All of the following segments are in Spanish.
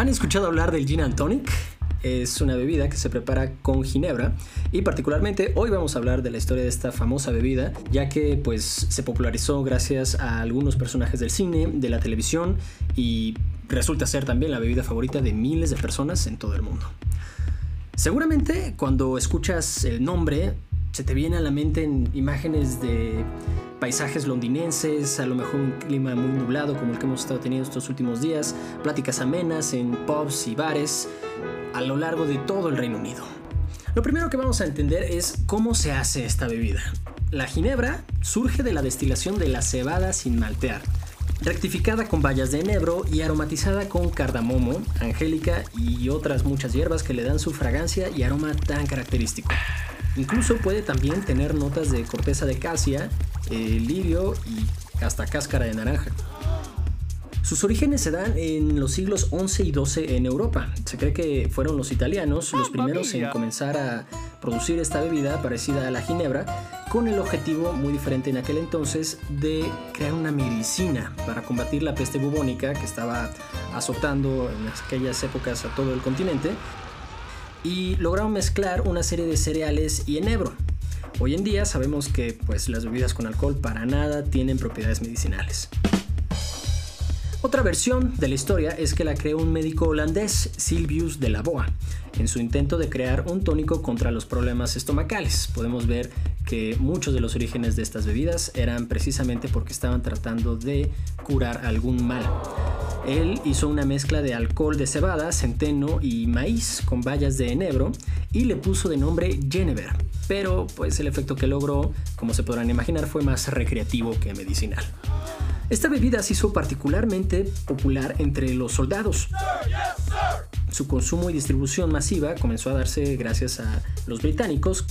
¿Han escuchado hablar del gin and tonic? Es una bebida que se prepara con ginebra y particularmente hoy vamos a hablar de la historia de esta famosa bebida, ya que pues se popularizó gracias a algunos personajes del cine, de la televisión y resulta ser también la bebida favorita de miles de personas en todo el mundo. Seguramente cuando escuchas el nombre se te viene a la mente imágenes de paisajes londinenses, a lo mejor un clima muy nublado como el que hemos estado teniendo estos últimos días, pláticas amenas en pubs y bares a lo largo de todo el Reino Unido. Lo primero que vamos a entender es cómo se hace esta bebida. La ginebra surge de la destilación de la cebada sin maltear, rectificada con bayas de enebro y aromatizada con cardamomo, angélica y otras muchas hierbas que le dan su fragancia y aroma tan característico. Incluso puede también tener notas de corteza de casia, eh, lirio y hasta cáscara de naranja. Sus orígenes se dan en los siglos XI y XII en Europa. Se cree que fueron los italianos los primeros en comenzar a producir esta bebida parecida a la ginebra, con el objetivo muy diferente en aquel entonces de crear una medicina para combatir la peste bubónica que estaba azotando en aquellas épocas a todo el continente y lograron mezclar una serie de cereales y enebro. Hoy en día sabemos que pues, las bebidas con alcohol para nada tienen propiedades medicinales. Otra versión de la historia es que la creó un médico holandés, Silvius de la Boa, en su intento de crear un tónico contra los problemas estomacales. Podemos ver que muchos de los orígenes de estas bebidas eran precisamente porque estaban tratando de curar algún mal. Él hizo una mezcla de alcohol de cebada, centeno y maíz con bayas de enebro y le puso de nombre Genever. Pero pues el efecto que logró, como se podrán imaginar, fue más recreativo que medicinal. Esta bebida se hizo particularmente popular entre los soldados. Su consumo y distribución masiva comenzó a darse gracias a los británicos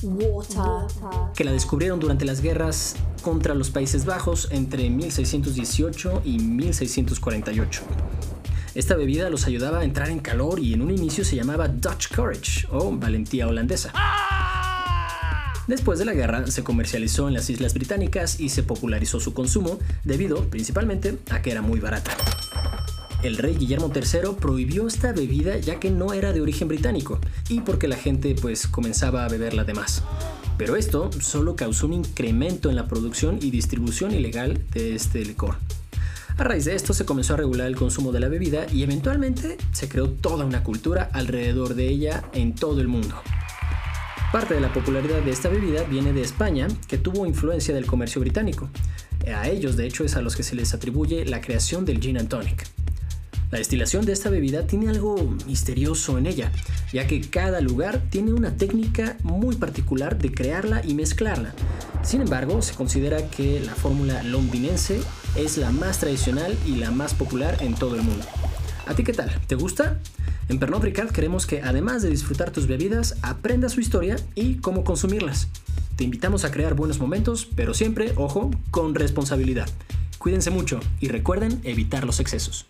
que la descubrieron durante las guerras contra los Países Bajos entre 1618 y 1648. Esta bebida los ayudaba a entrar en calor y en un inicio se llamaba Dutch Courage o valentía holandesa. Después de la guerra se comercializó en las Islas Británicas y se popularizó su consumo debido principalmente a que era muy barata. El rey Guillermo III prohibió esta bebida ya que no era de origen británico y porque la gente pues comenzaba a beberla de más. Pero esto solo causó un incremento en la producción y distribución ilegal de este licor. A raíz de esto se comenzó a regular el consumo de la bebida y eventualmente se creó toda una cultura alrededor de ella en todo el mundo. Parte de la popularidad de esta bebida viene de España, que tuvo influencia del comercio británico. A ellos, de hecho, es a los que se les atribuye la creación del gin and tonic. La destilación de esta bebida tiene algo misterioso en ella, ya que cada lugar tiene una técnica muy particular de crearla y mezclarla. Sin embargo, se considera que la fórmula londinense es la más tradicional y la más popular en todo el mundo. ¿A ti qué tal? ¿Te gusta? En Pernod Ricard queremos que además de disfrutar tus bebidas, aprendas su historia y cómo consumirlas. Te invitamos a crear buenos momentos, pero siempre, ojo, con responsabilidad. Cuídense mucho y recuerden evitar los excesos.